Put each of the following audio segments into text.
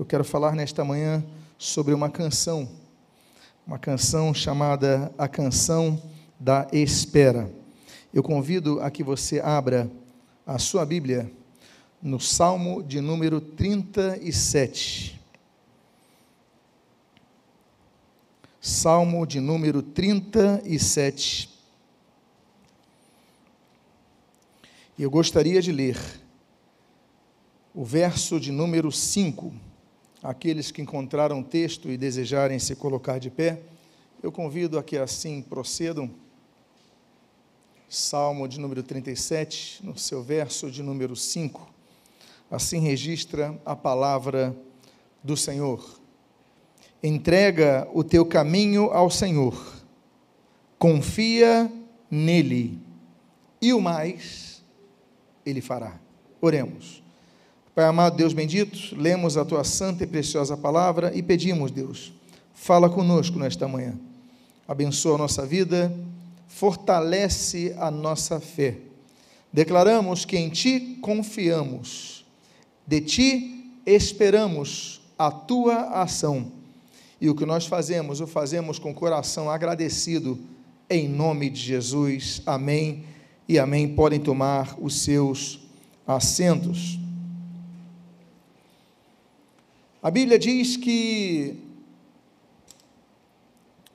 Eu quero falar nesta manhã sobre uma canção, uma canção chamada A Canção da Espera. Eu convido a que você abra a sua Bíblia no Salmo de número 37. Salmo de número 37. E eu gostaria de ler o verso de número 5 Aqueles que encontraram o texto e desejarem se colocar de pé, eu convido a que assim procedam. Salmo de número 37, no seu verso de número 5. Assim registra a palavra do Senhor. Entrega o teu caminho ao Senhor, confia nele, e o mais ele fará. Oremos. Pai amado, Deus bendito, lemos a tua santa e preciosa palavra e pedimos, Deus, fala conosco nesta manhã. Abençoa a nossa vida, fortalece a nossa fé. Declaramos que em ti confiamos, de ti esperamos a tua ação. E o que nós fazemos, o fazemos com coração agradecido, em nome de Jesus. Amém e amém. Podem tomar os seus assentos. A Bíblia diz que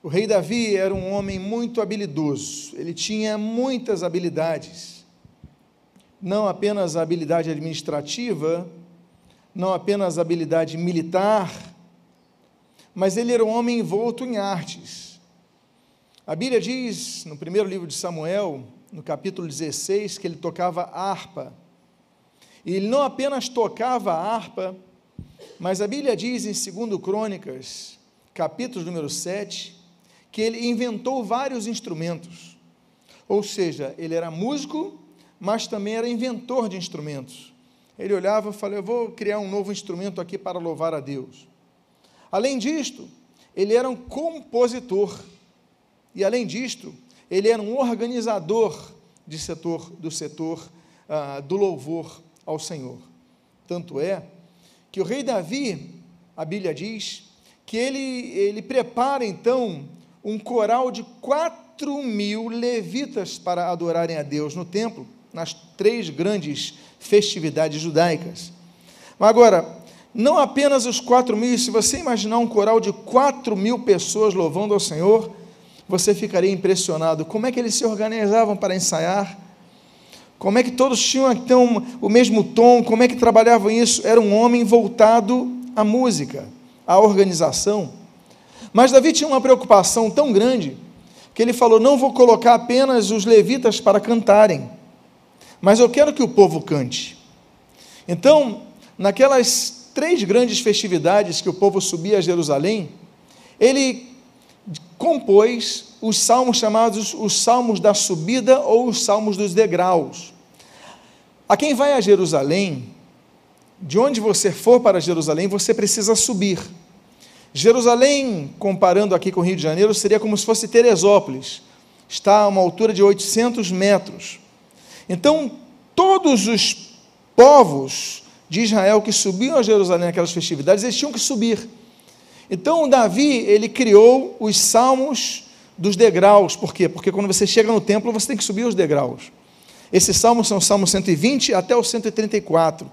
o rei Davi era um homem muito habilidoso, ele tinha muitas habilidades, não apenas a habilidade administrativa, não apenas a habilidade militar, mas ele era um homem envolto em artes. A Bíblia diz, no primeiro livro de Samuel, no capítulo 16, que ele tocava harpa. E ele não apenas tocava harpa, mas a Bíblia diz em 2 Crônicas, capítulo número 7, que ele inventou vários instrumentos. Ou seja, ele era músico, mas também era inventor de instrumentos. Ele olhava e falou: Eu vou criar um novo instrumento aqui para louvar a Deus. Além disto, ele era um compositor. E além disto, ele era um organizador de setor, do setor ah, do louvor ao Senhor. Tanto é que o rei Davi, a Bíblia diz, que ele, ele prepara então um coral de quatro mil levitas para adorarem a Deus no templo, nas três grandes festividades judaicas. Mas agora, não apenas os quatro mil, se você imaginar um coral de quatro mil pessoas louvando ao Senhor, você ficaria impressionado. Como é que eles se organizavam para ensaiar? Como é que todos tinham então o mesmo tom? Como é que trabalhavam isso? Era um homem voltado à música, à organização. Mas Davi tinha uma preocupação tão grande que ele falou: Não vou colocar apenas os levitas para cantarem, mas eu quero que o povo cante. Então, naquelas três grandes festividades que o povo subia a Jerusalém, ele compôs os salmos chamados os salmos da subida ou os salmos dos degraus. A quem vai a Jerusalém, de onde você for para Jerusalém, você precisa subir. Jerusalém, comparando aqui com o Rio de Janeiro, seria como se fosse Teresópolis. Está a uma altura de 800 metros. Então, todos os povos de Israel que subiam a Jerusalém naquelas festividades, eles tinham que subir. Então, Davi, ele criou os salmos dos degraus. Por quê? Porque quando você chega no templo, você tem que subir os degraus. Esses salmos são salmos 120 até o 134.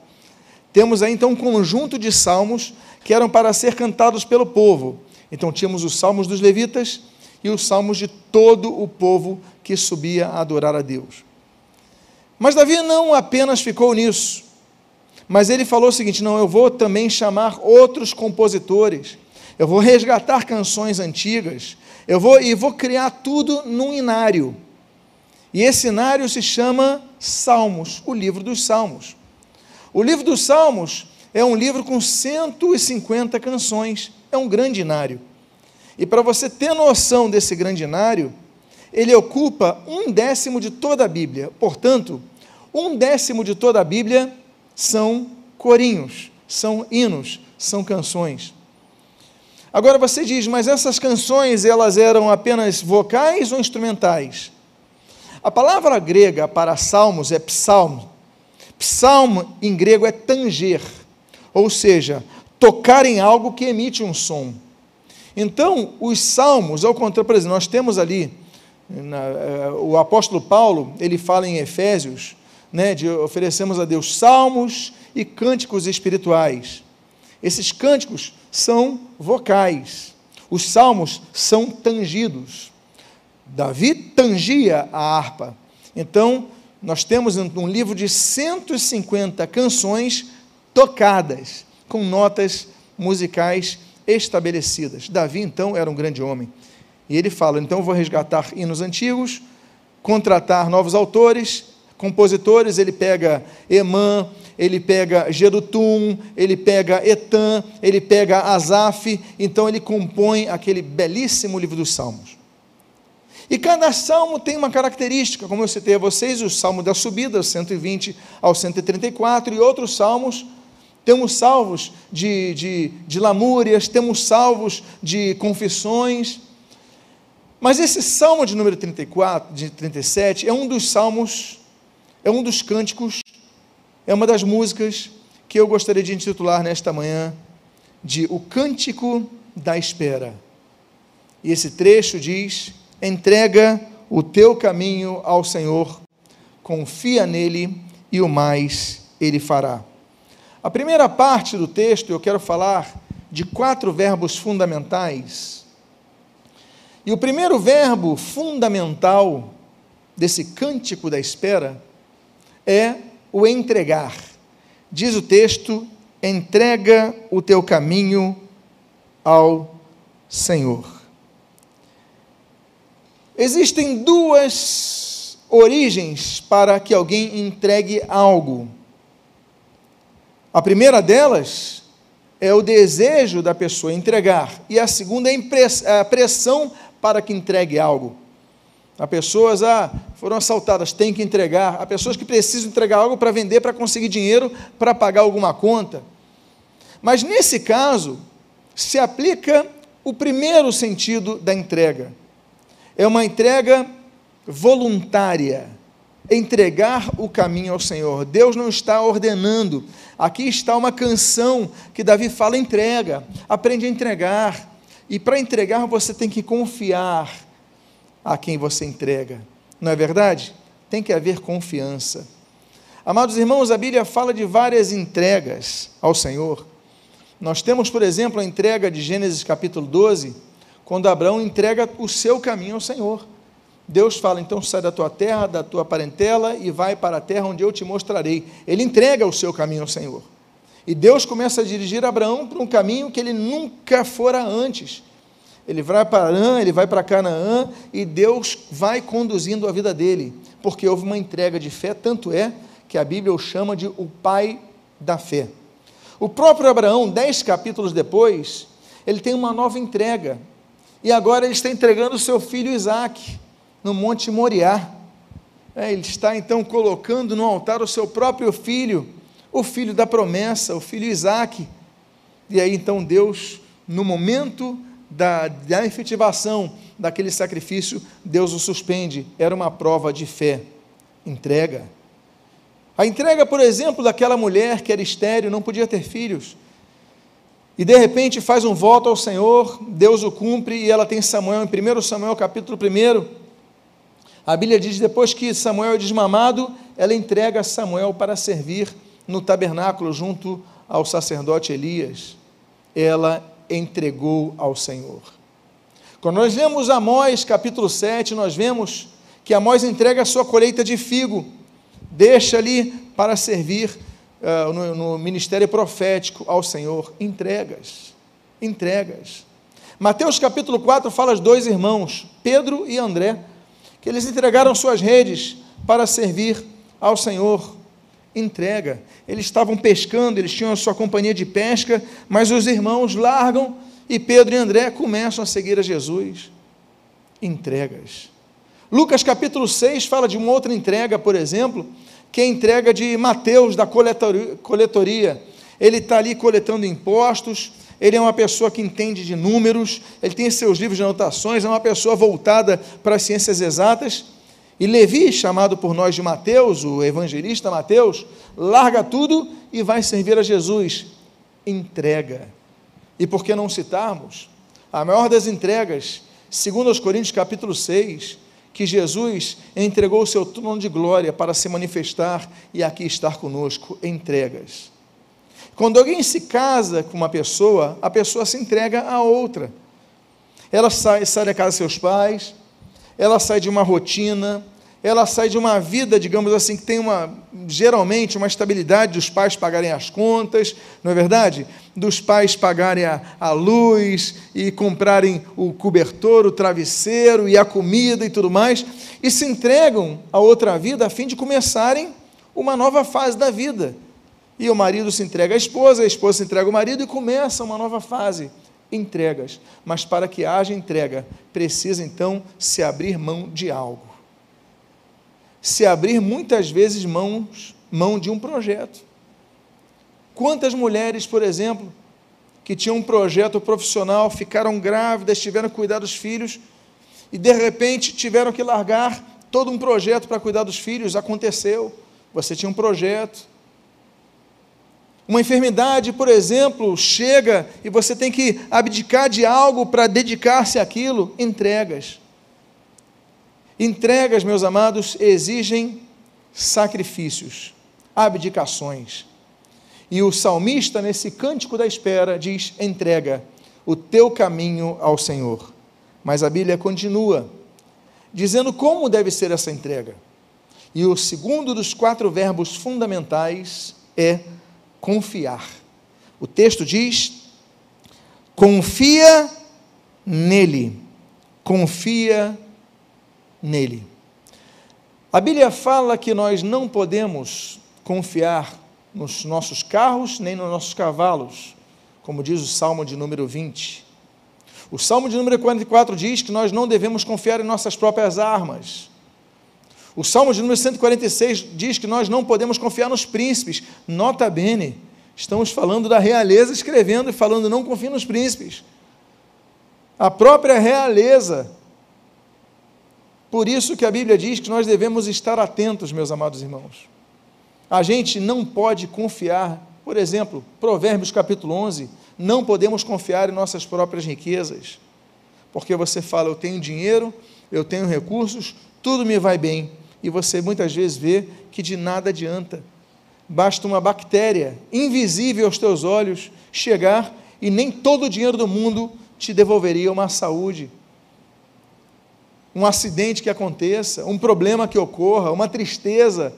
Temos aí então um conjunto de salmos que eram para ser cantados pelo povo. Então tínhamos os salmos dos levitas e os salmos de todo o povo que subia a adorar a Deus. Mas Davi não apenas ficou nisso, mas ele falou o seguinte: não, eu vou também chamar outros compositores, eu vou resgatar canções antigas, eu vou e vou criar tudo num inário. E esse cenário se chama Salmos, o livro dos Salmos. O livro dos Salmos é um livro com 150 canções, é um grandinário. E para você ter noção desse grandinário, ele ocupa um décimo de toda a Bíblia. Portanto, um décimo de toda a Bíblia são corinhos, são hinos, são canções. Agora você diz, mas essas canções elas eram apenas vocais ou instrumentais? A palavra grega para salmos é psalmo. Psalmo em grego é tanger, ou seja, tocar em algo que emite um som. Então, os salmos, ao contrário, por exemplo, nós temos ali, na, uh, o apóstolo Paulo, ele fala em Efésios, né, de oferecemos a Deus salmos e cânticos espirituais. Esses cânticos são vocais, os salmos são tangidos. Davi tangia a harpa. Então, nós temos um livro de 150 canções tocadas, com notas musicais estabelecidas. Davi, então, era um grande homem. E ele fala: então vou resgatar hinos antigos, contratar novos autores, compositores. Ele pega Emã, ele pega Gerutum, ele pega Etan, ele pega Asaf. Então ele compõe aquele belíssimo livro dos Salmos. E cada salmo tem uma característica, como eu citei a vocês, o salmo da subida, 120 ao 134, e outros salmos temos salvos de, de, de lamúrias, temos salvos de confissões. Mas esse salmo de número 34, de 37, é um dos salmos, é um dos cânticos, é uma das músicas que eu gostaria de intitular nesta manhã de O Cântico da Espera. E esse trecho diz: entrega o teu caminho ao Senhor, confia nele e o mais ele fará. A primeira parte do texto eu quero falar de quatro verbos fundamentais. E o primeiro verbo fundamental desse cântico da espera é o entregar. Diz o texto: entrega o teu caminho ao Senhor. Existem duas origens para que alguém entregue algo. A primeira delas é o desejo da pessoa entregar, e a segunda é a pressão para que entregue algo. Há pessoas, ah, foram assaltadas, tem que entregar. Há pessoas que precisam entregar algo para vender, para conseguir dinheiro, para pagar alguma conta. Mas nesse caso, se aplica o primeiro sentido da entrega. É uma entrega voluntária entregar o caminho ao Senhor. Deus não está ordenando. Aqui está uma canção que Davi fala: entrega, aprende a entregar. E para entregar você tem que confiar a quem você entrega. Não é verdade? Tem que haver confiança. Amados irmãos, a Bíblia fala de várias entregas ao Senhor. Nós temos, por exemplo, a entrega de Gênesis capítulo 12, quando Abraão entrega o seu caminho ao Senhor. Deus fala: então sai da tua terra, da tua parentela e vai para a terra onde eu te mostrarei. Ele entrega o seu caminho ao Senhor. E Deus começa a dirigir Abraão para um caminho que ele nunca fora antes. Ele vai para Arã, ele vai para Canaã e Deus vai conduzindo a vida dele, porque houve uma entrega de fé, tanto é que a Bíblia o chama de o pai da fé. O próprio Abraão, dez capítulos depois, ele tem uma nova entrega. E agora ele está entregando o seu filho Isaac no Monte Moriá. É, ele está então colocando no altar o seu próprio filho, o filho da promessa, o filho Isaac. E aí então Deus, no momento da, da efetivação daquele sacrifício, Deus o suspende. Era uma prova de fé. Entrega. A entrega, por exemplo, daquela mulher que era estéreo, não podia ter filhos. E de repente faz um voto ao Senhor, Deus o cumpre e ela tem Samuel, em 1 Samuel capítulo 1, a Bíblia diz: depois que Samuel é desmamado, ela entrega Samuel para servir no tabernáculo junto ao sacerdote Elias. Ela entregou ao Senhor. Quando nós lemos Amós capítulo 7, nós vemos que Amós entrega a sua colheita de figo, deixa ali para servir uh, no, no ministério profético ao Senhor. Entregas, entregas. Mateus capítulo 4 fala dos dois irmãos, Pedro e André que eles entregaram suas redes para servir ao Senhor. Entrega. Eles estavam pescando, eles tinham a sua companhia de pesca, mas os irmãos largam e Pedro e André começam a seguir a Jesus. Entregas. Lucas capítulo 6 fala de uma outra entrega, por exemplo, que é a entrega de Mateus da coletoria. Ele está ali coletando impostos, ele é uma pessoa que entende de números, ele tem seus livros de anotações, é uma pessoa voltada para as ciências exatas. E Levi, chamado por nós de Mateus, o evangelista Mateus, larga tudo e vai servir a Jesus. entrega. E por que não citarmos a maior das entregas, segundo os Coríntios capítulo 6, que Jesus entregou o seu trono de glória para se manifestar e aqui estar conosco, entregas. Quando alguém se casa com uma pessoa, a pessoa se entrega a outra. Ela sai, sai da casa dos seus pais, ela sai de uma rotina, ela sai de uma vida, digamos assim, que tem uma, geralmente, uma estabilidade dos pais pagarem as contas, não é verdade? Dos pais pagarem a, a luz e comprarem o cobertor, o travesseiro e a comida e tudo mais, e se entregam a outra vida a fim de começarem uma nova fase da vida. E o marido se entrega à esposa, a esposa se entrega ao marido e começa uma nova fase. Entregas. Mas para que haja entrega, precisa então se abrir mão de algo se abrir muitas vezes mãos, mão de um projeto. Quantas mulheres, por exemplo, que tinham um projeto profissional, ficaram grávidas, tiveram que cuidar dos filhos e de repente tiveram que largar todo um projeto para cuidar dos filhos? Aconteceu. Você tinha um projeto. Uma enfermidade, por exemplo, chega e você tem que abdicar de algo para dedicar-se àquilo. Entregas. Entregas, meus amados, exigem sacrifícios, abdicações. E o salmista, nesse cântico da espera, diz: entrega o teu caminho ao Senhor. Mas a Bíblia continua, dizendo como deve ser essa entrega. E o segundo dos quatro verbos fundamentais é confiar. O texto diz: confia nele, confia nele. A Bíblia fala que nós não podemos confiar nos nossos carros nem nos nossos cavalos, como diz o Salmo de número 20. O Salmo de número 44 diz que nós não devemos confiar em nossas próprias armas. O Salmo de número 146 diz que nós não podemos confiar nos príncipes. Nota bene, estamos falando da realeza escrevendo e falando não confie nos príncipes. A própria realeza por isso que a Bíblia diz que nós devemos estar atentos, meus amados irmãos. A gente não pode confiar, por exemplo, Provérbios capítulo 11, não podemos confiar em nossas próprias riquezas. Porque você fala, eu tenho dinheiro, eu tenho recursos, tudo me vai bem. E você muitas vezes vê que de nada adianta. Basta uma bactéria invisível aos teus olhos chegar e nem todo o dinheiro do mundo te devolveria uma saúde um acidente que aconteça, um problema que ocorra, uma tristeza.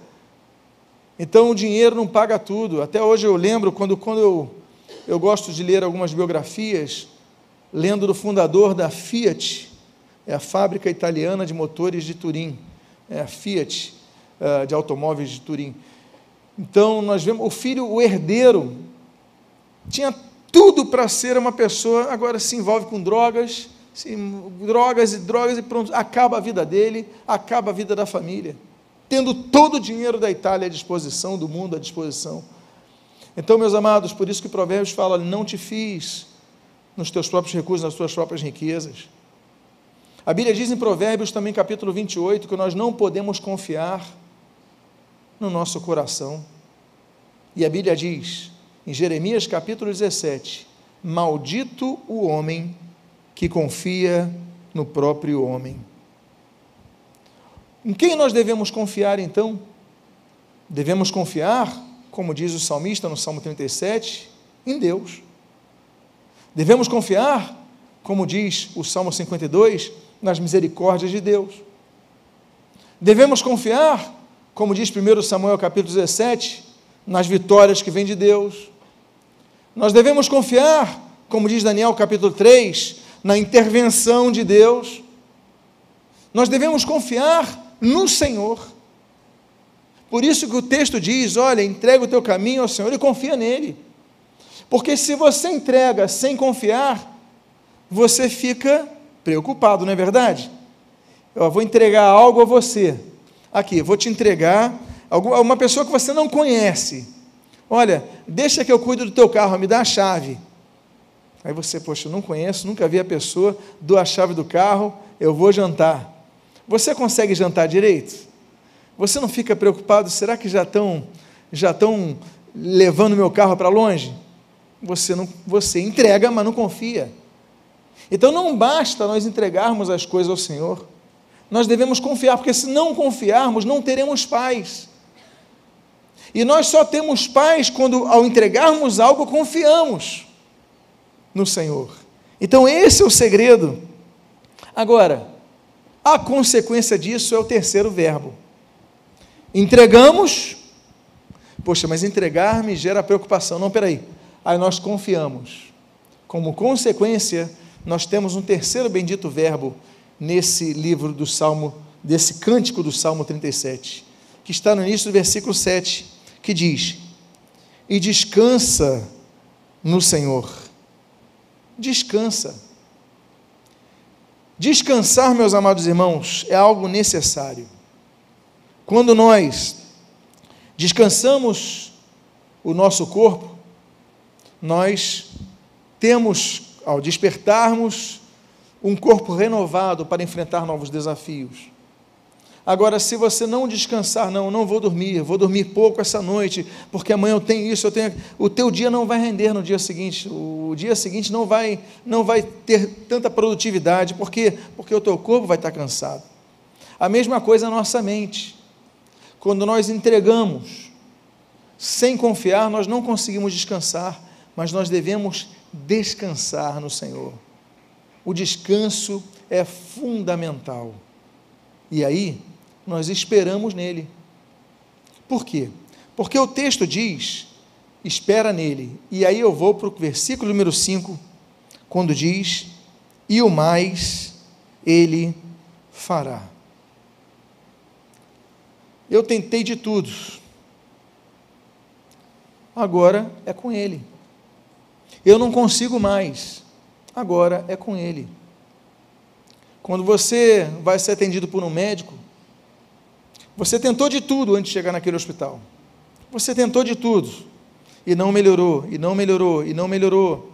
Então o dinheiro não paga tudo. Até hoje eu lembro quando, quando eu, eu gosto de ler algumas biografias, lendo do fundador da Fiat, é a fábrica italiana de motores de Turim, é a Fiat uh, de automóveis de Turim. Então nós vemos o filho, o herdeiro, tinha tudo para ser uma pessoa, agora se envolve com drogas, Sim, drogas e drogas e pronto, acaba a vida dele, acaba a vida da família, tendo todo o dinheiro da Itália à disposição, do mundo à disposição. Então, meus amados, por isso que Provérbios fala: não te fiz nos teus próprios recursos, nas tuas próprias riquezas. A Bíblia diz em Provérbios também, capítulo 28, que nós não podemos confiar no nosso coração. E a Bíblia diz, em Jeremias capítulo 17: Maldito o homem que confia no próprio homem. Em quem nós devemos confiar então? Devemos confiar, como diz o salmista no Salmo 37, em Deus. Devemos confiar, como diz o Salmo 52, nas misericórdias de Deus. Devemos confiar, como diz 1 Samuel capítulo 17, nas vitórias que vêm de Deus. Nós devemos confiar, como diz Daniel capítulo 3, na intervenção de Deus. Nós devemos confiar no Senhor. Por isso que o texto diz: olha, entrega o teu caminho ao Senhor e confia nele. Porque se você entrega sem confiar, você fica preocupado, não é verdade? Eu vou entregar algo a você. Aqui, vou te entregar uma pessoa que você não conhece. Olha, deixa que eu cuido do teu carro, me dá a chave. Aí você, poxa, eu não conheço, nunca vi a pessoa, dou a chave do carro, eu vou jantar. Você consegue jantar direito? Você não fica preocupado, será que já estão já estão levando meu carro para longe? você não você entrega, mas não confia. Então não basta nós entregarmos as coisas ao Senhor. Nós devemos confiar, porque se não confiarmos, não teremos paz. E nós só temos paz quando, ao entregarmos algo, confiamos no Senhor. Então, esse é o segredo. Agora, a consequência disso é o terceiro verbo. Entregamos. Poxa, mas entregar me gera preocupação. Não, peraí. Aí nós confiamos. Como consequência, nós temos um terceiro bendito verbo nesse livro do Salmo, desse cântico do Salmo 37, que está no início do versículo 7, que diz: E descansa no Senhor. Descansa. Descansar, meus amados irmãos, é algo necessário. Quando nós descansamos o nosso corpo, nós temos, ao despertarmos, um corpo renovado para enfrentar novos desafios. Agora, se você não descansar, não, não vou dormir, vou dormir pouco essa noite, porque amanhã eu tenho isso, eu tenho. O teu dia não vai render no dia seguinte. O dia seguinte não vai, não vai ter tanta produtividade, por quê? Porque o teu corpo vai estar cansado. A mesma coisa na nossa mente. Quando nós entregamos sem confiar, nós não conseguimos descansar, mas nós devemos descansar no Senhor. O descanso é fundamental. E aí, nós esperamos nele. Por quê? Porque o texto diz: espera nele. E aí eu vou para o versículo número 5, quando diz: e o mais ele fará. Eu tentei de tudo, agora é com ele. Eu não consigo mais, agora é com ele. Quando você vai ser atendido por um médico, você tentou de tudo antes de chegar naquele hospital. Você tentou de tudo e não melhorou, e não melhorou, e não melhorou.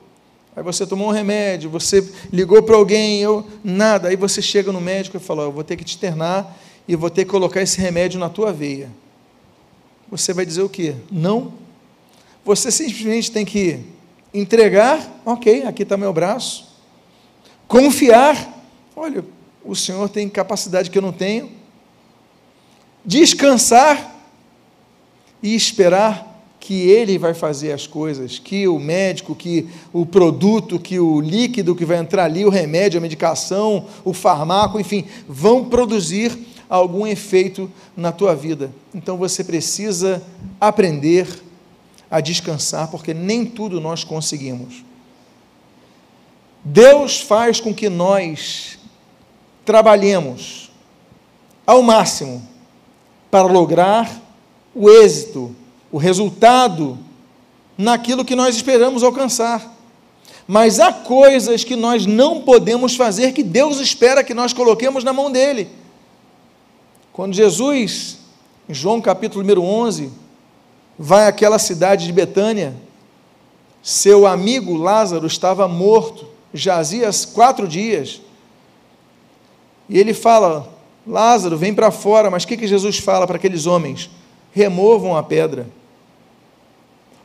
Aí você tomou um remédio, você ligou para alguém, eu nada. Aí você chega no médico e fala: Eu vou ter que te internar e vou ter que colocar esse remédio na tua veia. Você vai dizer o quê? Não. Você simplesmente tem que entregar, ok, aqui está meu braço. Confiar, Olha, o Senhor tem capacidade que eu não tenho. Descansar e esperar que ele vai fazer as coisas, que o médico, que o produto, que o líquido que vai entrar ali, o remédio, a medicação, o farmaco, enfim, vão produzir algum efeito na tua vida. Então você precisa aprender a descansar, porque nem tudo nós conseguimos. Deus faz com que nós trabalhemos ao máximo para lograr o êxito, o resultado naquilo que nós esperamos alcançar. Mas há coisas que nós não podemos fazer que Deus espera que nós coloquemos na mão dele. Quando Jesus, em João capítulo número 11, vai àquela cidade de Betânia, seu amigo Lázaro estava morto, jazia quatro dias. E ele fala: Lázaro, vem para fora. Mas o que, que Jesus fala para aqueles homens? Removam a pedra.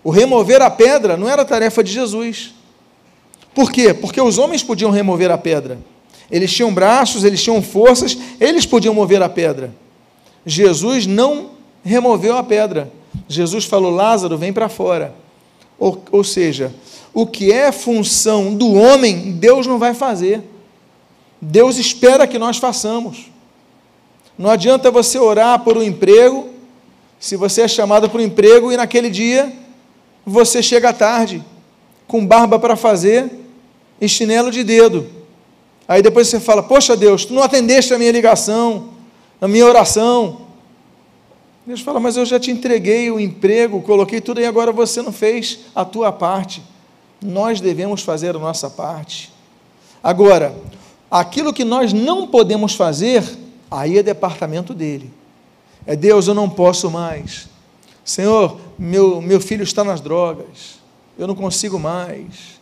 O remover a pedra não era tarefa de Jesus. Por quê? Porque os homens podiam remover a pedra. Eles tinham braços, eles tinham forças, eles podiam mover a pedra. Jesus não removeu a pedra. Jesus falou: Lázaro, vem para fora. Ou, ou seja, o que é função do homem, Deus não vai fazer. Deus espera que nós façamos. Não adianta você orar por um emprego, se você é chamado para um emprego e naquele dia você chega tarde, com barba para fazer e chinelo de dedo. Aí depois você fala: Poxa Deus, tu não atendeste a minha ligação, a minha oração. Deus fala: Mas eu já te entreguei o emprego, coloquei tudo e agora você não fez a tua parte. Nós devemos fazer a nossa parte. Agora, Aquilo que nós não podemos fazer, aí é departamento dele. É Deus, eu não posso mais. Senhor, meu, meu filho está nas drogas, eu não consigo mais.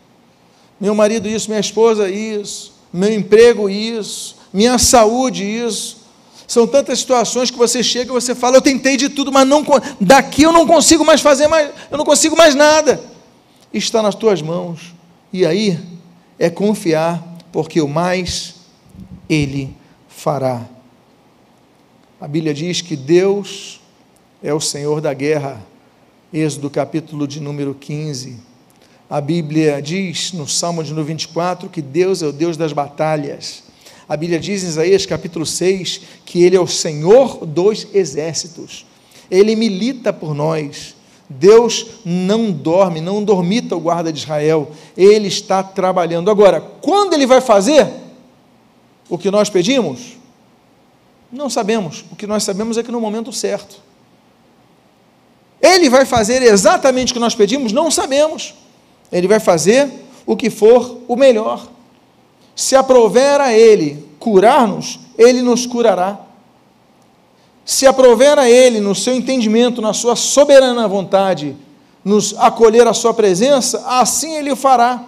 Meu marido, isso, minha esposa, isso. Meu emprego, isso. Minha saúde, isso. São tantas situações que você chega e você fala, eu tentei de tudo, mas não, daqui eu não consigo mais fazer mais, eu não consigo mais nada. está nas tuas mãos. E aí é confiar, porque o mais Ele fará. A Bíblia diz que Deus é o Senhor da guerra. Êxodo capítulo de número 15. A Bíblia diz no Salmo de número 24 que Deus é o Deus das batalhas. A Bíblia diz em Isaías capítulo 6 que Ele é o Senhor dos exércitos. Ele milita por nós. Deus não dorme, não dormita o guarda de Israel, ele está trabalhando. Agora, quando ele vai fazer o que nós pedimos? Não sabemos. O que nós sabemos é que no momento certo. Ele vai fazer exatamente o que nós pedimos? Não sabemos. Ele vai fazer o que for o melhor. Se aprover a Ele curar-nos, Ele nos curará se aprover a Ele no seu entendimento, na sua soberana vontade, nos acolher à Sua presença, assim Ele o fará.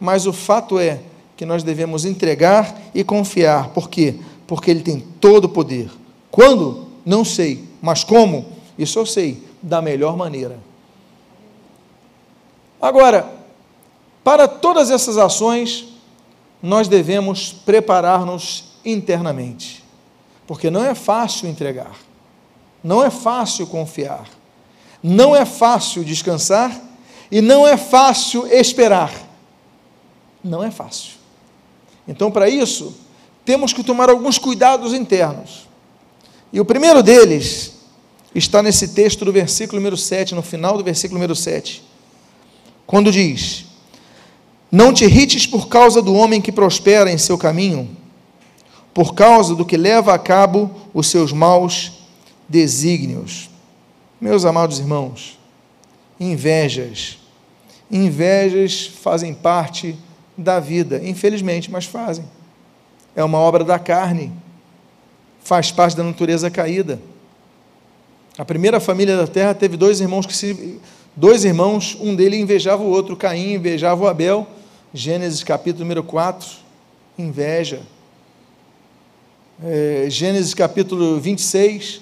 Mas o fato é que nós devemos entregar e confiar. Por quê? Porque Ele tem todo o poder. Quando? Não sei. Mas como? Isso eu sei. Da melhor maneira. Agora, para todas essas ações, nós devemos preparar-nos internamente porque não é fácil entregar, não é fácil confiar, não é fácil descansar e não é fácil esperar. Não é fácil. Então, para isso, temos que tomar alguns cuidados internos. E o primeiro deles está nesse texto do versículo número 7, no final do versículo número 7, quando diz: Não te irrites por causa do homem que prospera em seu caminho por causa do que leva a cabo os seus maus desígnios. Meus amados irmãos, invejas. Invejas fazem parte da vida, infelizmente, mas fazem. É uma obra da carne, faz parte da natureza caída. A primeira família da terra teve dois irmãos que se dois irmãos, um deles invejava o outro, Caim invejava o Abel. Gênesis capítulo número 4, inveja é, Gênesis capítulo 26,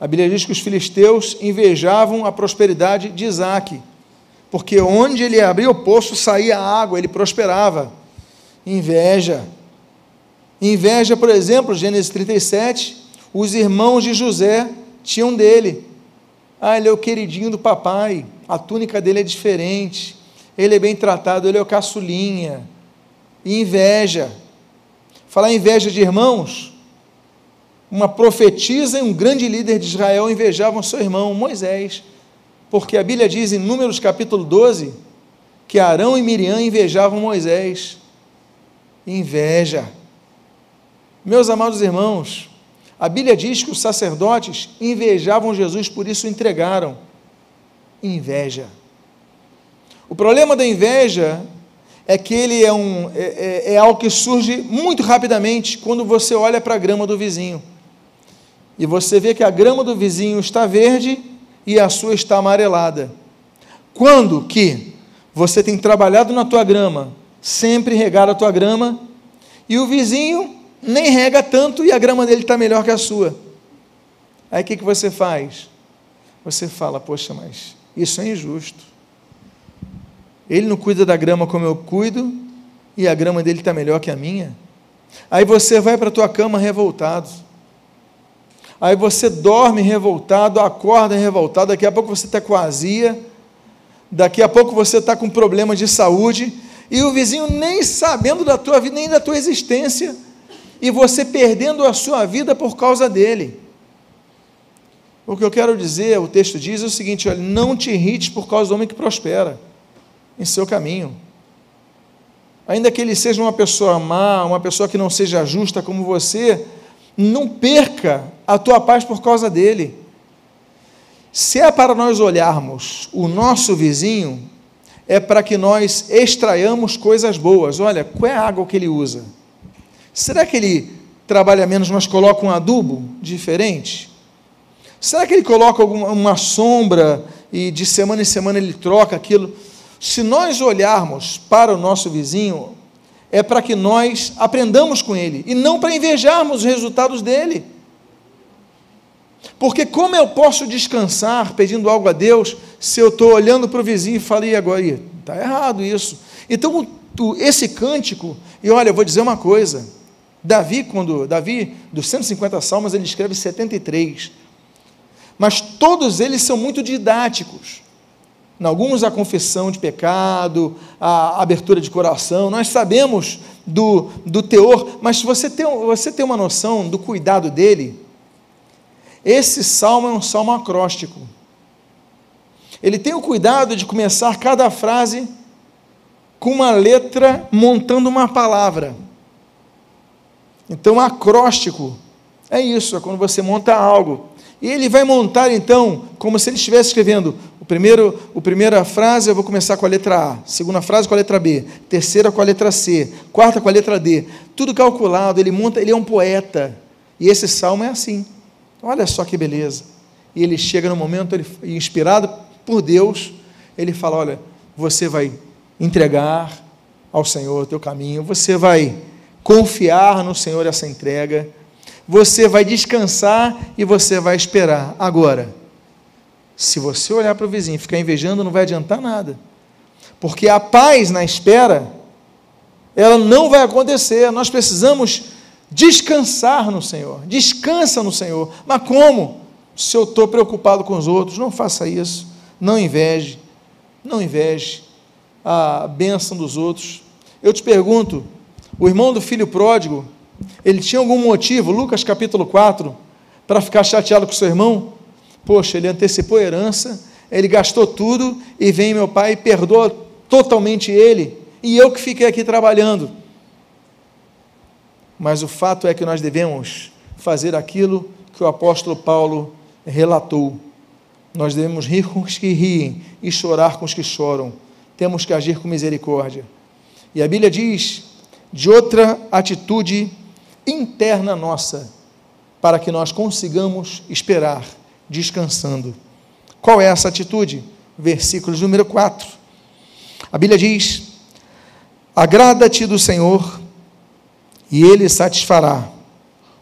a Bíblia diz que os filisteus invejavam a prosperidade de Isaac, porque onde ele abria o poço saía água, ele prosperava. Inveja. Inveja, por exemplo, Gênesis 37, os irmãos de José tinham dele. Ah, ele é o queridinho do papai, a túnica dele é diferente, ele é bem tratado, ele é o caçulinha. Inveja. Falar inveja de irmãos, uma profetisa e um grande líder de Israel invejavam seu irmão Moisés, porque a Bíblia diz em Números capítulo 12 que Arão e Miriam invejavam Moisés. Inveja. Meus amados irmãos, a Bíblia diz que os sacerdotes invejavam Jesus, por isso o entregaram. Inveja. O problema da inveja é que ele é, um, é, é, é algo que surge muito rapidamente quando você olha para a grama do vizinho e você vê que a grama do vizinho está verde e a sua está amarelada. Quando que você tem trabalhado na tua grama, sempre regar a tua grama, e o vizinho nem rega tanto e a grama dele está melhor que a sua. Aí o que, que você faz? Você fala, poxa, mas isso é injusto. Ele não cuida da grama como eu cuido, e a grama dele está melhor que a minha. Aí você vai para a tua cama revoltado aí você dorme revoltado, acorda revoltado, daqui a pouco você está com azia, daqui a pouco você está com problemas de saúde, e o vizinho nem sabendo da tua vida, nem da tua existência, e você perdendo a sua vida por causa dele. O que eu quero dizer, o texto diz o seguinte: olha, não te irrites por causa do homem que prospera em seu caminho. Ainda que ele seja uma pessoa má, uma pessoa que não seja justa como você, não perca a tua paz por causa dele. Se é para nós olharmos o nosso vizinho, é para que nós extraiamos coisas boas. Olha, qual é a água que ele usa? Será que ele trabalha menos, mas coloca um adubo diferente? Será que ele coloca alguma, uma sombra e de semana em semana ele troca aquilo? Se nós olharmos para o nosso vizinho, é para que nós aprendamos com ele e não para invejarmos os resultados dele. Porque como eu posso descansar pedindo algo a Deus se eu estou olhando para o vizinho e falei agora, está errado isso. Então, esse cântico, e olha, eu vou dizer uma coisa, Davi, quando, Davi, dos 150 salmos, ele escreve 73, mas todos eles são muito didáticos, em alguns a confissão de pecado, a abertura de coração, nós sabemos do, do teor, mas você tem, você tem uma noção do cuidado dele, esse salmo é um salmo acróstico. Ele tem o cuidado de começar cada frase com uma letra montando uma palavra. Então, acróstico é isso, é quando você monta algo. E ele vai montar então, como se ele estivesse escrevendo o primeiro, a primeira frase eu vou começar com a letra A, segunda frase com a letra B, terceira com a letra C, quarta com a letra D, tudo calculado, ele monta, ele é um poeta. E esse salmo é assim. Olha só que beleza. E ele chega no momento, ele, inspirado por Deus, ele fala: Olha, você vai entregar ao Senhor o teu caminho, você vai confiar no Senhor essa entrega, você vai descansar e você vai esperar. Agora, se você olhar para o vizinho e ficar invejando, não vai adiantar nada, porque a paz na espera, ela não vai acontecer. Nós precisamos descansar no Senhor. Descansa no Senhor. Mas como? Se eu estou preocupado com os outros, não faça isso. Não inveje. Não inveje a bênção dos outros. Eu te pergunto, o irmão do filho pródigo, ele tinha algum motivo, Lucas capítulo 4, para ficar chateado com seu irmão? Poxa, ele antecipou a herança, ele gastou tudo e vem meu pai e perdoa totalmente ele, e eu que fiquei aqui trabalhando. Mas o fato é que nós devemos fazer aquilo que o apóstolo Paulo relatou. Nós devemos rir com os que riem e chorar com os que choram. Temos que agir com misericórdia. E a Bíblia diz de outra atitude interna nossa, para que nós consigamos esperar, descansando. Qual é essa atitude? Versículo número 4. A Bíblia diz: Agrada-te do Senhor e Ele satisfará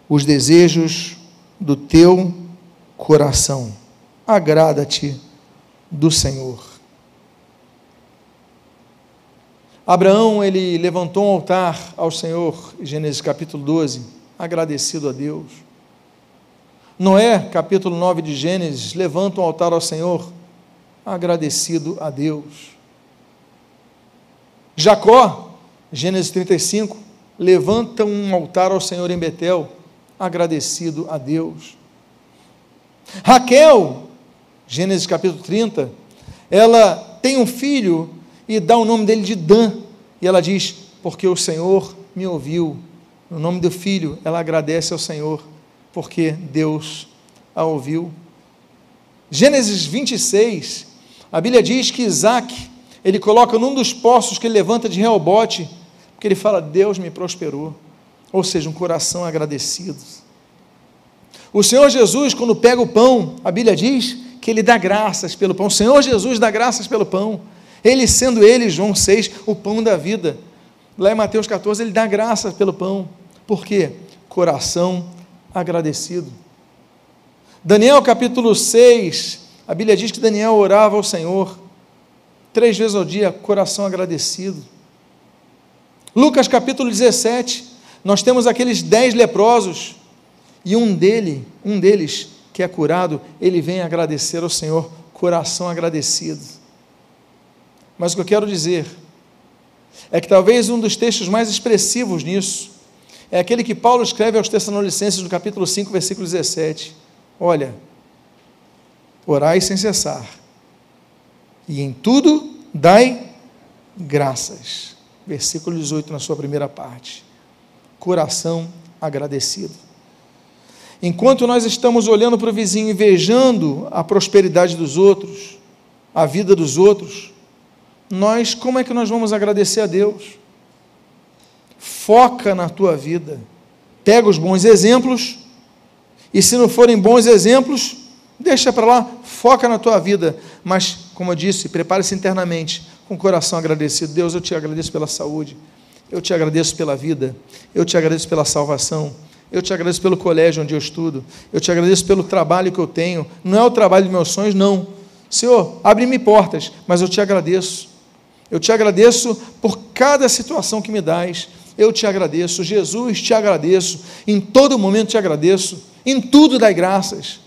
os desejos do teu coração. Agrada-te do Senhor. Abraão, ele levantou um altar ao Senhor, Gênesis capítulo 12, agradecido a Deus. Noé, capítulo 9 de Gênesis, levanta um altar ao Senhor, agradecido a Deus. Jacó, Gênesis 35, levanta um altar ao Senhor em Betel, agradecido a Deus. Raquel, Gênesis capítulo 30, ela tem um filho e dá o nome dele de Dan, e ela diz: Porque o Senhor me ouviu. No nome do filho, ela agradece ao Senhor, porque Deus a ouviu. Gênesis 26, a Bíblia diz que Isaac, ele coloca num dos poços que ele levanta de Reobote, porque ele fala: Deus me prosperou. Ou seja, um coração agradecido. O Senhor Jesus, quando pega o pão, a Bíblia diz que ele dá graças pelo pão. O Senhor Jesus dá graças pelo pão. Ele sendo ele, João 6, o pão da vida. Lá em Mateus 14, ele dá graças pelo pão. Por quê? Coração agradecido. Daniel capítulo 6, a Bíblia diz que Daniel orava ao Senhor três vezes ao dia, coração agradecido. Lucas capítulo 17, nós temos aqueles dez leprosos, e um dele, um deles que é curado, ele vem agradecer ao Senhor, coração agradecido. Mas o que eu quero dizer é que talvez um dos textos mais expressivos nisso é aquele que Paulo escreve aos Tessalonicenses no capítulo 5, versículo 17. Olha, orai sem cessar, e em tudo dai graças versículo 18, na sua primeira parte. Coração agradecido. Enquanto nós estamos olhando para o vizinho, invejando a prosperidade dos outros, a vida dos outros, nós, como é que nós vamos agradecer a Deus? Foca na tua vida, pega os bons exemplos, e se não forem bons exemplos, deixa para lá, foca na tua vida, mas, como eu disse, prepare-se internamente com o coração agradecido. Deus, eu te agradeço pela saúde, eu te agradeço pela vida, eu te agradeço pela salvação, Eu te agradeço pelo colégio onde eu estudo. Eu te agradeço pelo trabalho que eu tenho. Não é o trabalho dos meus sonhos, não. Senhor, abre-me portas, mas eu te agradeço. Eu te agradeço por cada situação que me dás. Eu te agradeço. Jesus, te agradeço. Em todo momento te agradeço. Em tudo dai graças.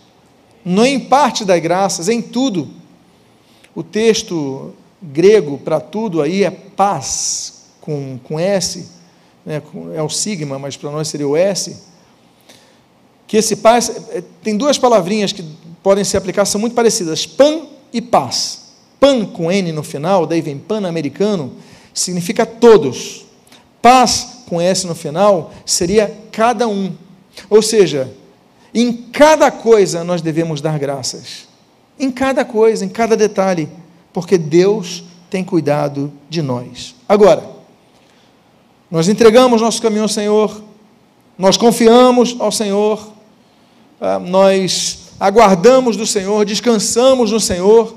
Não em parte dai graças, em tudo. O texto grego para tudo aí é paz, com, com S, né, é o sigma, mas para nós seria o S. Que esse paz, é, tem duas palavrinhas que podem ser aplicadas, são muito parecidas, pan e paz. Pan com N no final, daí vem pan-americano, significa todos. Paz com S no final seria cada um. Ou seja, em cada coisa nós devemos dar graças. Em cada coisa, em cada detalhe, porque Deus tem cuidado de nós. Agora, nós entregamos nosso caminho ao Senhor, nós confiamos ao Senhor, ah, nós aguardamos do Senhor, descansamos no Senhor,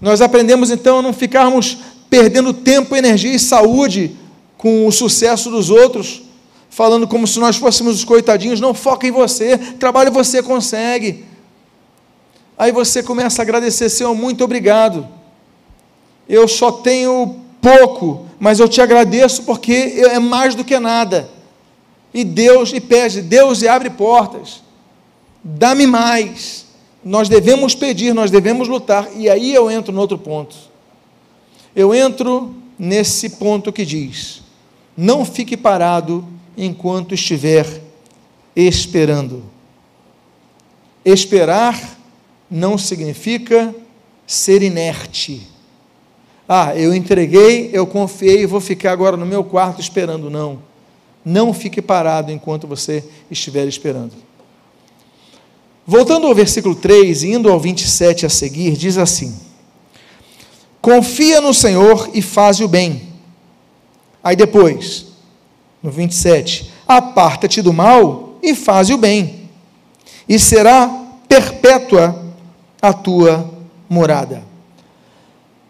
nós aprendemos então a não ficarmos perdendo tempo, energia e saúde com o sucesso dos outros, falando como se nós fôssemos os coitadinhos, não foca em você, trabalho você consegue. Aí você começa a agradecer, Senhor, muito obrigado. Eu só tenho pouco, mas eu te agradeço porque é mais do que nada. E Deus, e pede, Deus e abre portas. Dá-me mais. Nós devemos pedir, nós devemos lutar. E aí eu entro no outro ponto. Eu entro nesse ponto que diz: não fique parado enquanto estiver esperando. Esperar não significa ser inerte. Ah, eu entreguei, eu confiei, vou ficar agora no meu quarto esperando. Não. Não fique parado enquanto você estiver esperando. Voltando ao versículo 3 e indo ao 27 a seguir, diz assim: Confia no Senhor e faz o bem Aí depois, no 27, aparta-te do mal e faz o bem, e será perpétua a tua morada.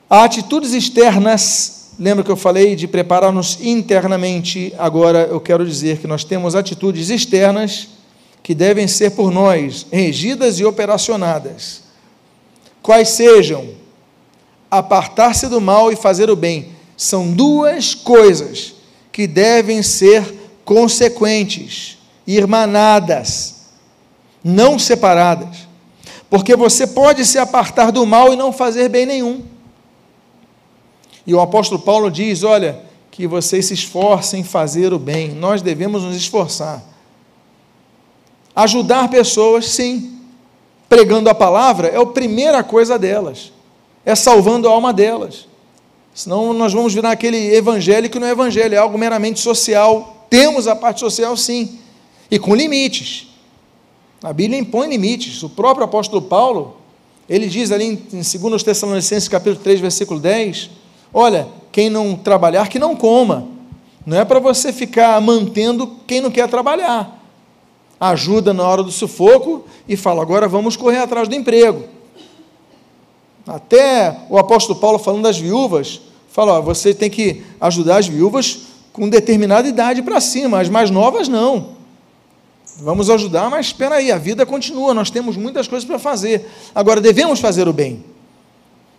Há atitudes externas, lembra que eu falei de preparar-nos internamente, agora eu quero dizer que nós temos atitudes externas que devem ser por nós regidas e operacionadas. Quais sejam? Apartar-se do mal e fazer o bem são duas coisas que devem ser consequentes, irmanadas, não separadas. Porque você pode se apartar do mal e não fazer bem nenhum. E o apóstolo Paulo diz: olha, que vocês se esforcem em fazer o bem, nós devemos nos esforçar. Ajudar pessoas, sim. Pregando a palavra é a primeira coisa delas, é salvando a alma delas. Senão nós vamos virar aquele evangelho que não é evangelho, é algo meramente social. Temos a parte social, sim, e com limites. A Bíblia impõe limites. O próprio apóstolo Paulo, ele diz ali em 2 Tessalonicenses capítulo 3, versículo 10, olha, quem não trabalhar, que não coma. Não é para você ficar mantendo quem não quer trabalhar. Ajuda na hora do sufoco e fala, agora vamos correr atrás do emprego. Até o apóstolo Paulo falando das viúvas, fala: ó, você tem que ajudar as viúvas com determinada idade para cima, as mais novas não. Vamos ajudar, mas espera aí, a vida continua, nós temos muitas coisas para fazer. Agora, devemos fazer o bem.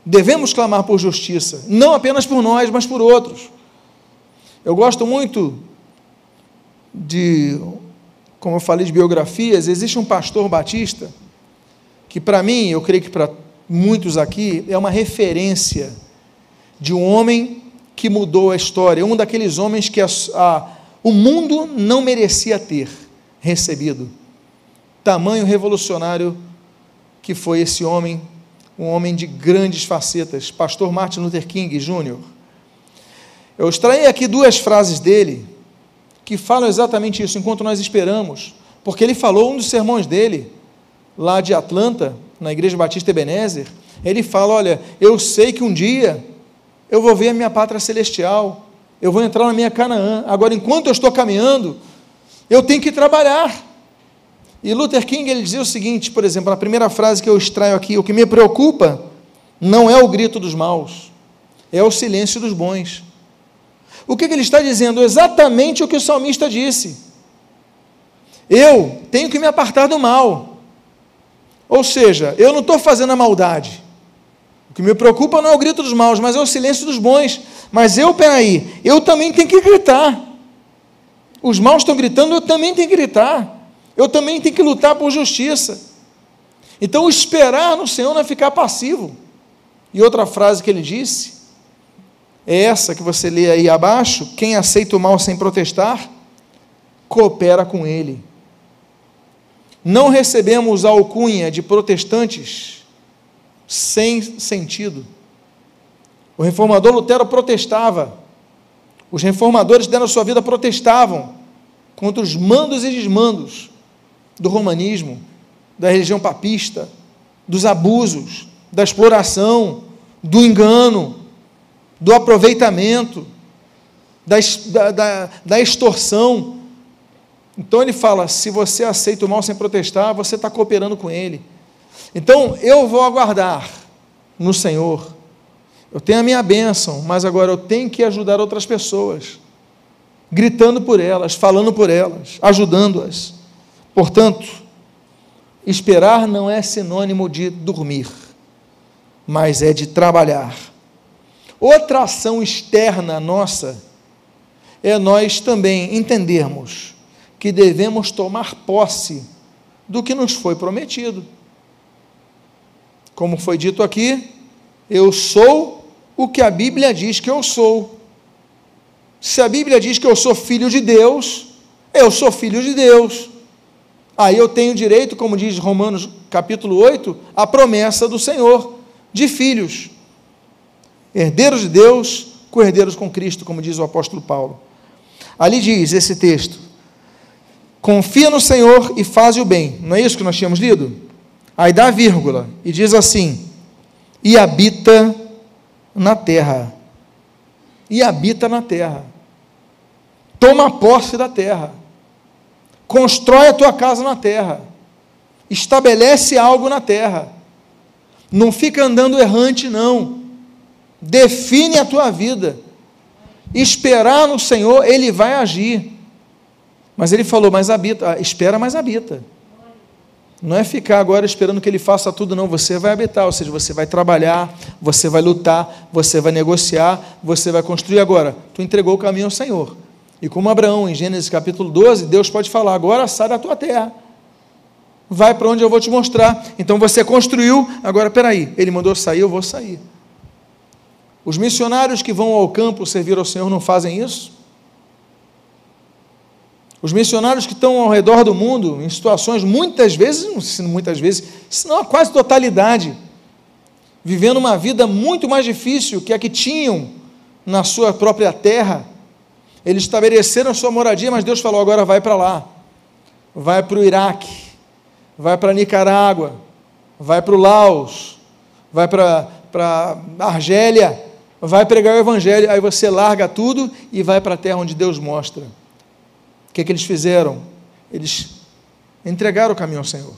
Devemos clamar por justiça, não apenas por nós, mas por outros. Eu gosto muito de, como eu falei de biografias, existe um pastor batista que para mim, eu creio que para muitos aqui, é uma referência de um homem que mudou a história, um daqueles homens que a, a, o mundo não merecia ter recebido. Tamanho revolucionário que foi esse homem, um homem de grandes facetas, pastor Martin Luther King Jr. Eu extraí aqui duas frases dele que falam exatamente isso, enquanto nós esperamos, porque ele falou um dos sermões dele, lá de Atlanta, na Igreja Batista Ebenezer, ele fala: Olha, eu sei que um dia eu vou ver a minha pátria celestial, eu vou entrar na minha Canaã. Agora, enquanto eu estou caminhando, eu tenho que trabalhar. E Luther King ele dizia o seguinte, por exemplo, na primeira frase que eu extraio aqui: O que me preocupa não é o grito dos maus, é o silêncio dos bons. O que, que ele está dizendo? Exatamente o que o salmista disse. Eu tenho que me apartar do mal. Ou seja, eu não estou fazendo a maldade. O que me preocupa não é o grito dos maus, mas é o silêncio dos bons. Mas eu, peraí, eu também tenho que gritar. Os maus estão gritando, eu também tenho que gritar. Eu também tenho que lutar por justiça. Então, esperar no Senhor não é ficar passivo. E outra frase que ele disse é essa que você lê aí abaixo: quem aceita o mal sem protestar, coopera com ele. Não recebemos a alcunha de protestantes sem sentido. O reformador Lutero protestava. Os reformadores deram sua vida protestavam contra os mandos e desmandos do romanismo, da religião papista, dos abusos, da exploração, do engano, do aproveitamento, da, da, da extorsão. Então ele fala: se você aceita o mal sem protestar, você está cooperando com ele. Então eu vou aguardar no Senhor. Eu tenho a minha bênção, mas agora eu tenho que ajudar outras pessoas, gritando por elas, falando por elas, ajudando-as. Portanto, esperar não é sinônimo de dormir mas é de trabalhar. Outra ação externa nossa é nós também entendermos que devemos tomar posse do que nos foi prometido. Como foi dito aqui, eu sou o que a Bíblia diz que eu sou. Se a Bíblia diz que eu sou filho de Deus, eu sou filho de Deus. Aí eu tenho direito, como diz Romanos capítulo 8, a promessa do Senhor de filhos, herdeiros de Deus, co-herdeiros com Cristo, como diz o apóstolo Paulo. Ali diz esse texto: confia no Senhor e faz o bem. Não é isso que nós tínhamos lido? Aí dá vírgula e diz assim: e habita na terra. E habita na terra. Toma posse da terra. Constrói a tua casa na terra. Estabelece algo na terra não fica andando errante, não. Define a tua vida. Esperar no Senhor, Ele vai agir. Mas ele falou, mas habita, ah, espera, mas habita. Não é ficar agora esperando que ele faça tudo, não. Você vai habitar, ou seja, você vai trabalhar, você vai lutar, você vai negociar, você vai construir. Agora, tu entregou o caminho ao Senhor. E como Abraão, em Gênesis capítulo 12, Deus pode falar: agora sai da tua terra vai para onde eu vou te mostrar. Então você construiu, agora peraí, ele mandou sair, eu vou sair. Os missionários que vão ao campo servir ao Senhor não fazem isso? Os missionários que estão ao redor do mundo, em situações muitas vezes, não muitas vezes, senão a quase totalidade, vivendo uma vida muito mais difícil que a que tinham na sua própria terra, eles estabeleceram a sua moradia, mas Deus falou: agora vai para lá, vai para o Iraque, vai para Nicarágua, vai para o Laos, vai para a Argélia, vai pregar o Evangelho, aí você larga tudo e vai para a terra onde Deus mostra. O que, é que eles fizeram? Eles entregaram o caminho ao Senhor,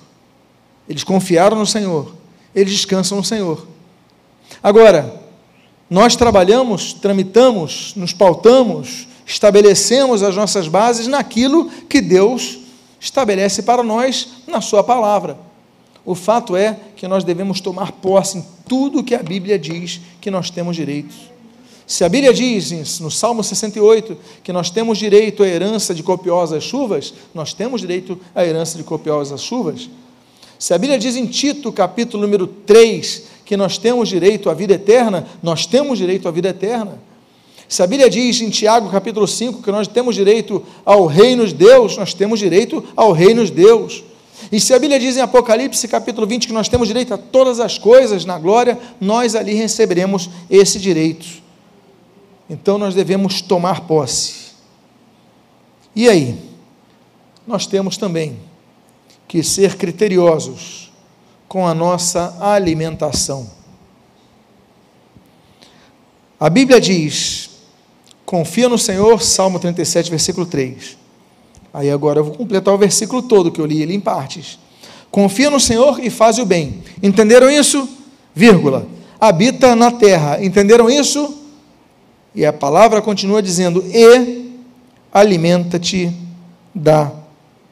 eles confiaram no Senhor, eles descansam no Senhor. Agora, nós trabalhamos, tramitamos, nos pautamos, estabelecemos as nossas bases naquilo que Deus estabelece para nós na Sua palavra. O fato é que nós devemos tomar posse em tudo que a Bíblia diz que nós temos direitos. Se a Bíblia diz no Salmo 68 que nós temos direito à herança de copiosas chuvas, nós temos direito à herança de copiosas chuvas. Se a Bíblia diz em Tito, capítulo número 3, que nós temos direito à vida eterna, nós temos direito à vida eterna. Se a Bíblia diz em Tiago capítulo 5 que nós temos direito ao reino de Deus, nós temos direito ao reino de Deus. E se a Bíblia diz em Apocalipse capítulo 20 que nós temos direito a todas as coisas na glória, nós ali receberemos esse direito. Então nós devemos tomar posse. E aí? Nós temos também que ser criteriosos com a nossa alimentação. A Bíblia diz Confia no Senhor, Salmo 37, versículo 3. Aí agora eu vou completar o versículo todo que eu li ele em partes. Confia no Senhor e faz o bem. Entenderam isso? Vírgula. Habita na terra. Entenderam isso? E a palavra continua dizendo: e alimenta-te da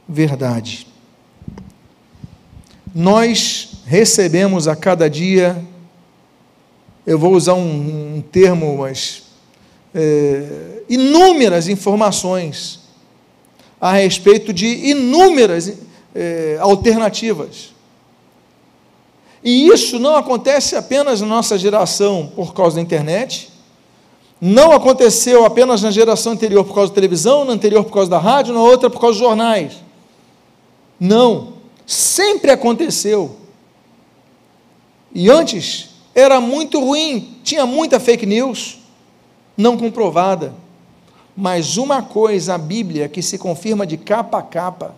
verdade. Nós recebemos a cada dia, eu vou usar um, um termo, mas é, inúmeras informações a respeito de inúmeras é, alternativas. E isso não acontece apenas na nossa geração por causa da internet, não aconteceu apenas na geração anterior por causa da televisão, na anterior por causa da rádio, na outra por causa dos jornais. Não, sempre aconteceu. E antes era muito ruim, tinha muita fake news, não comprovada. Mas uma coisa, a Bíblia, que se confirma de capa a capa.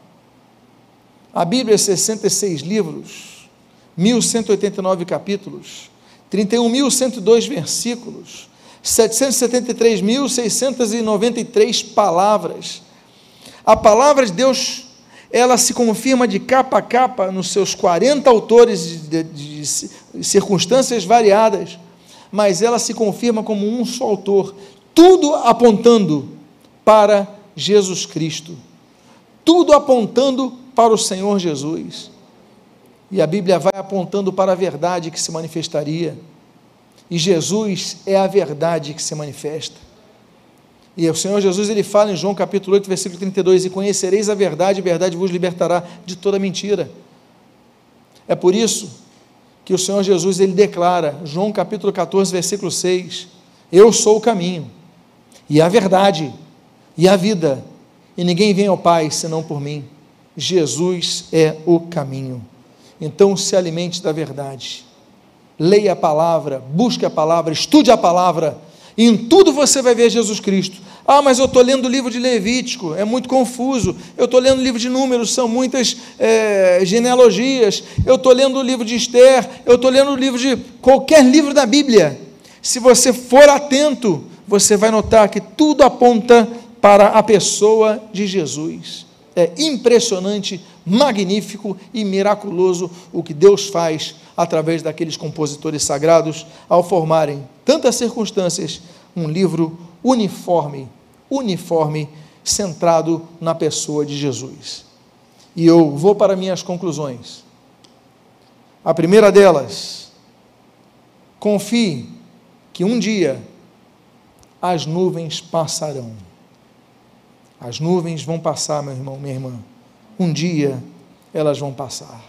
A Bíblia é 66 livros, 1189 capítulos, 31.102 versículos, 773.693 palavras. A palavra de Deus, ela se confirma de capa a capa nos seus 40 autores de, de, de circunstâncias variadas, mas ela se confirma como um só autor, tudo apontando para Jesus Cristo, tudo apontando para o Senhor Jesus. E a Bíblia vai apontando para a verdade que se manifestaria. E Jesus é a verdade que se manifesta. E o Senhor Jesus ele fala em João capítulo 8, versículo 32: E conhecereis a verdade, e a verdade vos libertará de toda mentira. É por isso que o Senhor Jesus ele declara, João capítulo 14, versículo 6: Eu sou o caminho, e a verdade, e a vida, e ninguém vem ao Pai senão por mim. Jesus é o caminho. Então se alimente da verdade leia a palavra, busque a palavra, estude a palavra, e em tudo você vai ver Jesus Cristo. Ah, mas eu estou lendo o livro de Levítico, é muito confuso. Eu estou lendo o livro de Números, são muitas é, genealogias. Eu estou lendo o livro de Esther, eu estou lendo o livro de qualquer livro da Bíblia. Se você for atento, você vai notar que tudo aponta para a pessoa de Jesus. É impressionante, magnífico e miraculoso o que Deus faz através daqueles compositores sagrados, ao formarem tantas circunstâncias, um livro uniforme, uniforme, centrado na pessoa de Jesus. E eu vou para minhas conclusões. A primeira delas, confie que um dia as nuvens passarão. As nuvens vão passar, meu irmão, minha irmã. Um dia elas vão passar.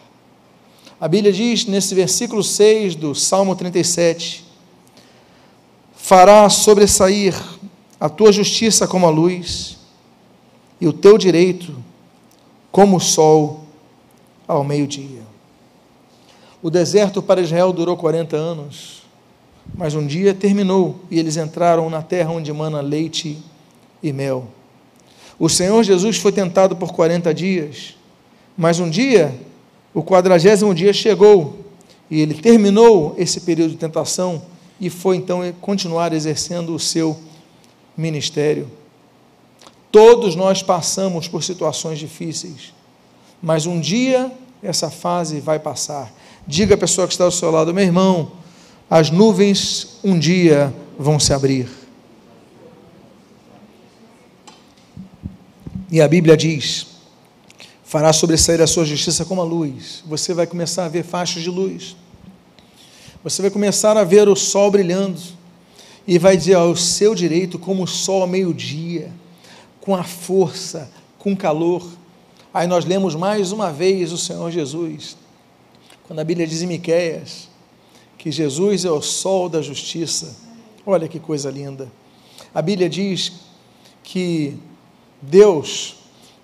A Bíblia diz nesse versículo 6 do Salmo 37: Fará sobressair a tua justiça como a luz, e o teu direito como o sol ao meio-dia. O deserto para Israel durou 40 anos, mas um dia terminou e eles entraram na terra onde mana leite e mel. O Senhor Jesus foi tentado por 40 dias, mas um dia o quadragésimo dia chegou e ele terminou esse período de tentação e foi então continuar exercendo o seu ministério. Todos nós passamos por situações difíceis, mas um dia essa fase vai passar. Diga à pessoa que está ao seu lado, meu irmão, as nuvens um dia vão se abrir. E a Bíblia diz: fará sobressair a sua justiça como a luz. Você vai começar a ver faixas de luz. Você vai começar a ver o sol brilhando e vai dizer ao seu direito como o sol ao meio-dia, com a força, com calor. Aí nós lemos mais uma vez o Senhor Jesus, quando a Bíblia diz em Miqueias que Jesus é o sol da justiça. Olha que coisa linda. A Bíblia diz que Deus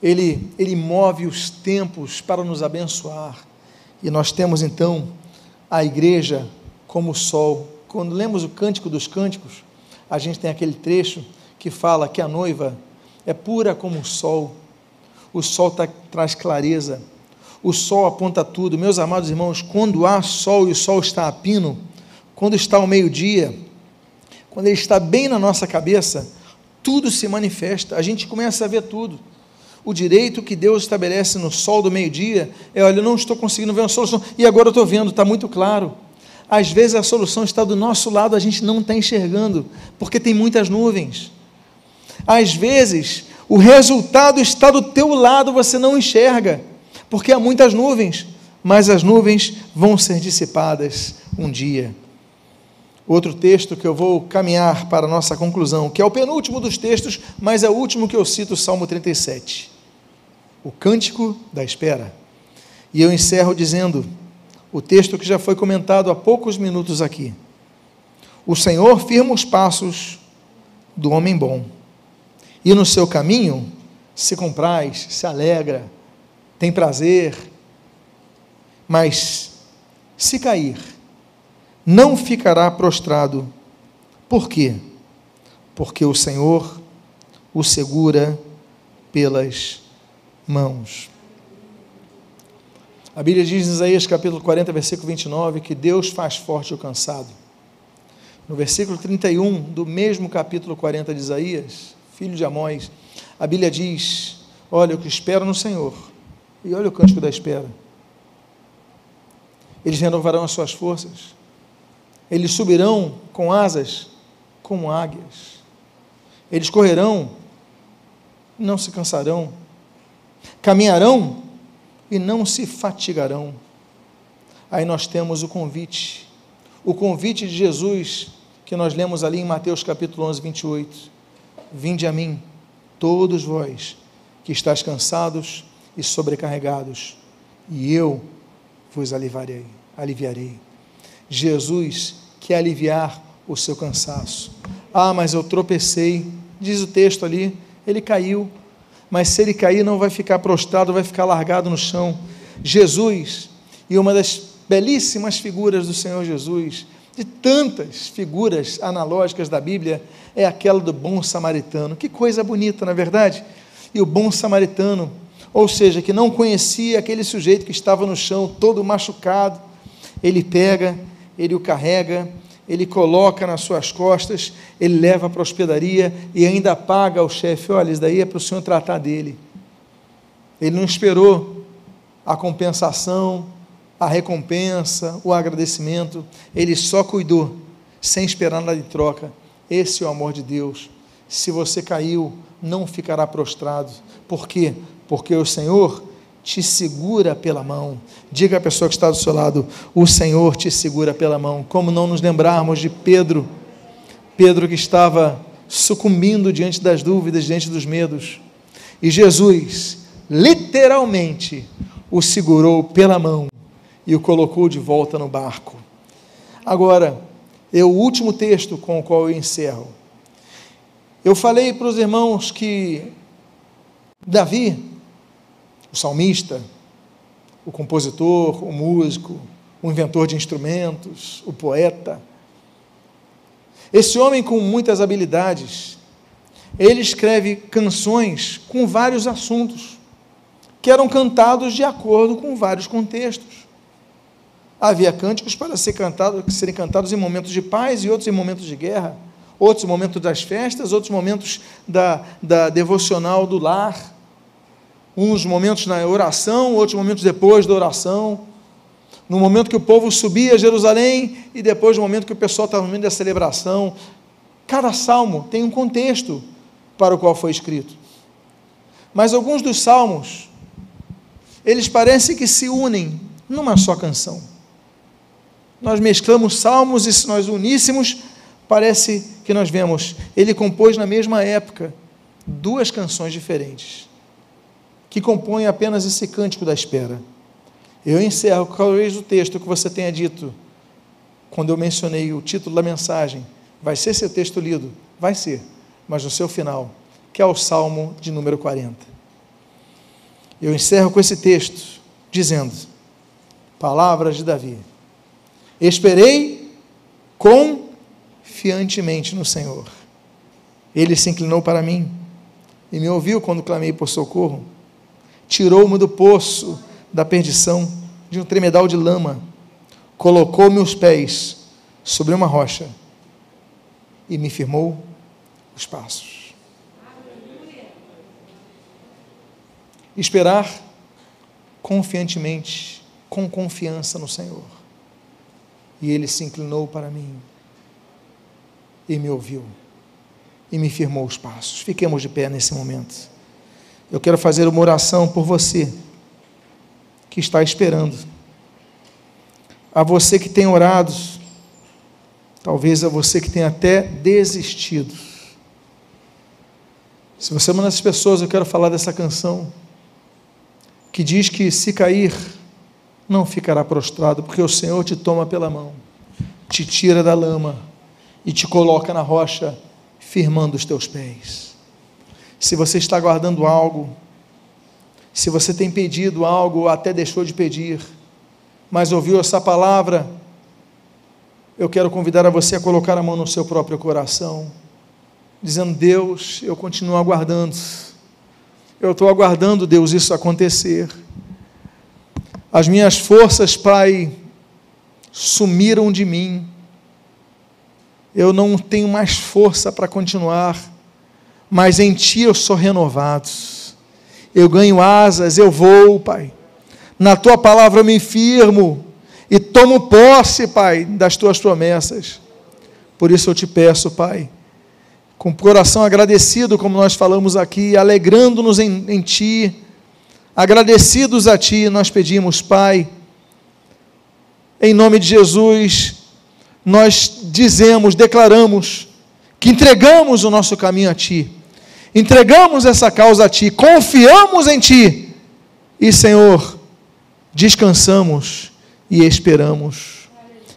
ele, ele move os tempos para nos abençoar. E nós temos então a igreja como sol. Quando lemos o Cântico dos Cânticos, a gente tem aquele trecho que fala que a noiva é pura como o sol. O sol tá, traz clareza. O sol aponta tudo. Meus amados irmãos, quando há sol e o sol está a pino, quando está ao meio-dia, quando ele está bem na nossa cabeça, tudo se manifesta. A gente começa a ver tudo. O direito que Deus estabelece no sol do meio-dia é: olha, eu não estou conseguindo ver uma solução, e agora eu estou vendo, está muito claro. Às vezes a solução está do nosso lado, a gente não está enxergando, porque tem muitas nuvens. Às vezes O resultado está do teu lado, você não enxerga, porque há muitas nuvens, mas as nuvens vão ser dissipadas um dia. Outro texto que eu vou caminhar para a nossa conclusão, que é o penúltimo dos textos, mas é o último que eu cito, Salmo 37. O cântico da espera. E eu encerro dizendo o texto que já foi comentado há poucos minutos aqui. O Senhor firma os passos do homem bom, e no seu caminho se compraz, se alegra, tem prazer, mas se cair, não ficará prostrado. Por quê? Porque o Senhor o segura pelas mãos. A Bíblia diz em Isaías capítulo 40, versículo 29, que Deus faz forte o cansado. No versículo 31 do mesmo capítulo 40 de Isaías, filho de Amós, a Bíblia diz: Olha, o que espero no Senhor, e olha o cântico da espera. Eles renovarão as suas forças, eles subirão com asas como águias. Eles correrão, não se cansarão. Caminharão e não se fatigarão. Aí nós temos o convite, o convite de Jesus que nós lemos ali em Mateus capítulo 11, 28. Vinde a mim, todos vós que estáis cansados e sobrecarregados, e eu vos aliviarei. aliviarei. Jesus quer aliviar o seu cansaço. Ah, mas eu tropecei, diz o texto ali, ele caiu, mas se ele cair, não vai ficar prostrado, vai ficar largado no chão. Jesus, e uma das belíssimas figuras do Senhor Jesus, de tantas figuras analógicas da Bíblia, é aquela do bom samaritano. Que coisa bonita, na é verdade? E o bom samaritano, ou seja, que não conhecia aquele sujeito que estava no chão, todo machucado, ele pega ele o carrega, ele coloca nas suas costas, ele leva para a hospedaria e ainda paga ao chefe: olha, isso daí é para o senhor tratar dele. Ele não esperou a compensação, a recompensa, o agradecimento, ele só cuidou, sem esperar nada de troca. Esse é o amor de Deus. Se você caiu, não ficará prostrado. Por quê? Porque o Senhor te segura pela mão. Diga à pessoa que está do seu lado: o Senhor te segura pela mão. Como não nos lembrarmos de Pedro, Pedro que estava sucumbindo diante das dúvidas, diante dos medos. E Jesus, literalmente, o segurou pela mão e o colocou de volta no barco. Agora, é o último texto com o qual eu encerro. Eu falei para os irmãos que Davi, o salmista, o compositor, o músico, o inventor de instrumentos, o poeta. Esse homem com muitas habilidades, ele escreve canções com vários assuntos, que eram cantados de acordo com vários contextos. Havia cânticos para ser cantados, serem cantados em momentos de paz e outros em momentos de guerra, outros momentos das festas, outros momentos da, da devocional do lar uns momentos na oração, outros momentos depois da oração, no momento que o povo subia a Jerusalém e depois no momento que o pessoal estava no meio da celebração. Cada salmo tem um contexto para o qual foi escrito. Mas alguns dos salmos, eles parecem que se unem numa só canção. Nós mesclamos salmos e se nós uníssemos, parece que nós vemos, ele compôs na mesma época duas canções diferentes que compõe apenas esse cântico da espera. Eu encerro, talvez o texto que você tenha dito, quando eu mencionei o título da mensagem, vai ser seu texto lido? Vai ser, mas no seu final, que é o Salmo de número 40. Eu encerro com esse texto, dizendo: Palavras de Davi. Esperei confiantemente no Senhor. Ele se inclinou para mim e me ouviu quando clamei por socorro tirou-me do poço da perdição, de um tremedal de lama, colocou meus pés sobre uma rocha e me firmou os passos. Esperar confiantemente, com confiança no Senhor. E ele se inclinou para mim e me ouviu e me firmou os passos. Fiquemos de pé nesse momento. Eu quero fazer uma oração por você que está esperando. A você que tem orado, talvez a você que tem até desistido. Se você é uma dessas pessoas, eu quero falar dessa canção que diz que se cair, não ficará prostrado, porque o Senhor te toma pela mão, te tira da lama e te coloca na rocha, firmando os teus pés. Se você está guardando algo, se você tem pedido algo ou até deixou de pedir, mas ouviu essa palavra, eu quero convidar a você a colocar a mão no seu próprio coração, dizendo: Deus, eu continuo aguardando, eu estou aguardando, Deus, isso acontecer. As minhas forças, Pai, sumiram de mim, eu não tenho mais força para continuar mas em Ti eu sou renovado. Eu ganho asas, eu vou, Pai. Na Tua palavra eu me firmo e tomo posse, Pai, das Tuas promessas. Por isso eu te peço, Pai, com o coração agradecido, como nós falamos aqui, alegrando-nos em, em Ti, agradecidos a Ti, nós pedimos, Pai, em nome de Jesus, nós dizemos, declaramos, que entregamos o nosso caminho a Ti entregamos essa causa a Ti, confiamos em Ti e, Senhor, descansamos e esperamos.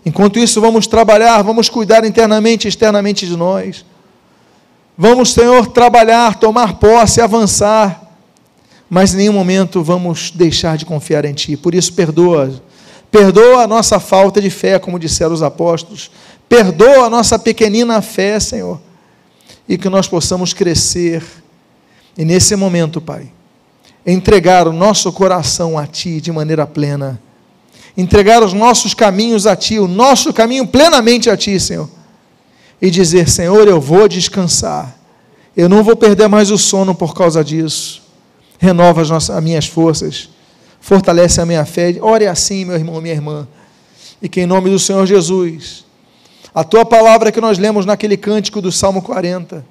Enquanto isso, vamos trabalhar, vamos cuidar internamente e externamente de nós. Vamos, Senhor, trabalhar, tomar posse, avançar, mas em nenhum momento vamos deixar de confiar em Ti. Por isso, perdoa. Perdoa a nossa falta de fé, como disseram os apóstolos. Perdoa a nossa pequenina fé, Senhor e que nós possamos crescer. E nesse momento, Pai, entregar o nosso coração a Ti de maneira plena, entregar os nossos caminhos a Ti, o nosso caminho plenamente a Ti, Senhor, e dizer: Senhor, eu vou descansar, eu não vou perder mais o sono por causa disso. Renova as, nossas, as minhas forças, fortalece a minha fé. Ore assim, meu irmão, minha irmã, e que em nome do Senhor Jesus a tua palavra que nós lemos naquele cântico do Salmo 40.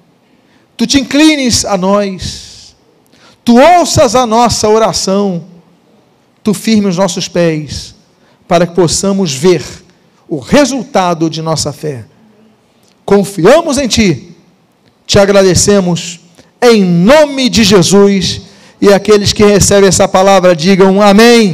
Tu te inclines a nós, tu ouças a nossa oração, tu firme os nossos pés, para que possamos ver o resultado de nossa fé. Confiamos em Ti, te agradecemos, em nome de Jesus, e aqueles que recebem essa palavra digam amém.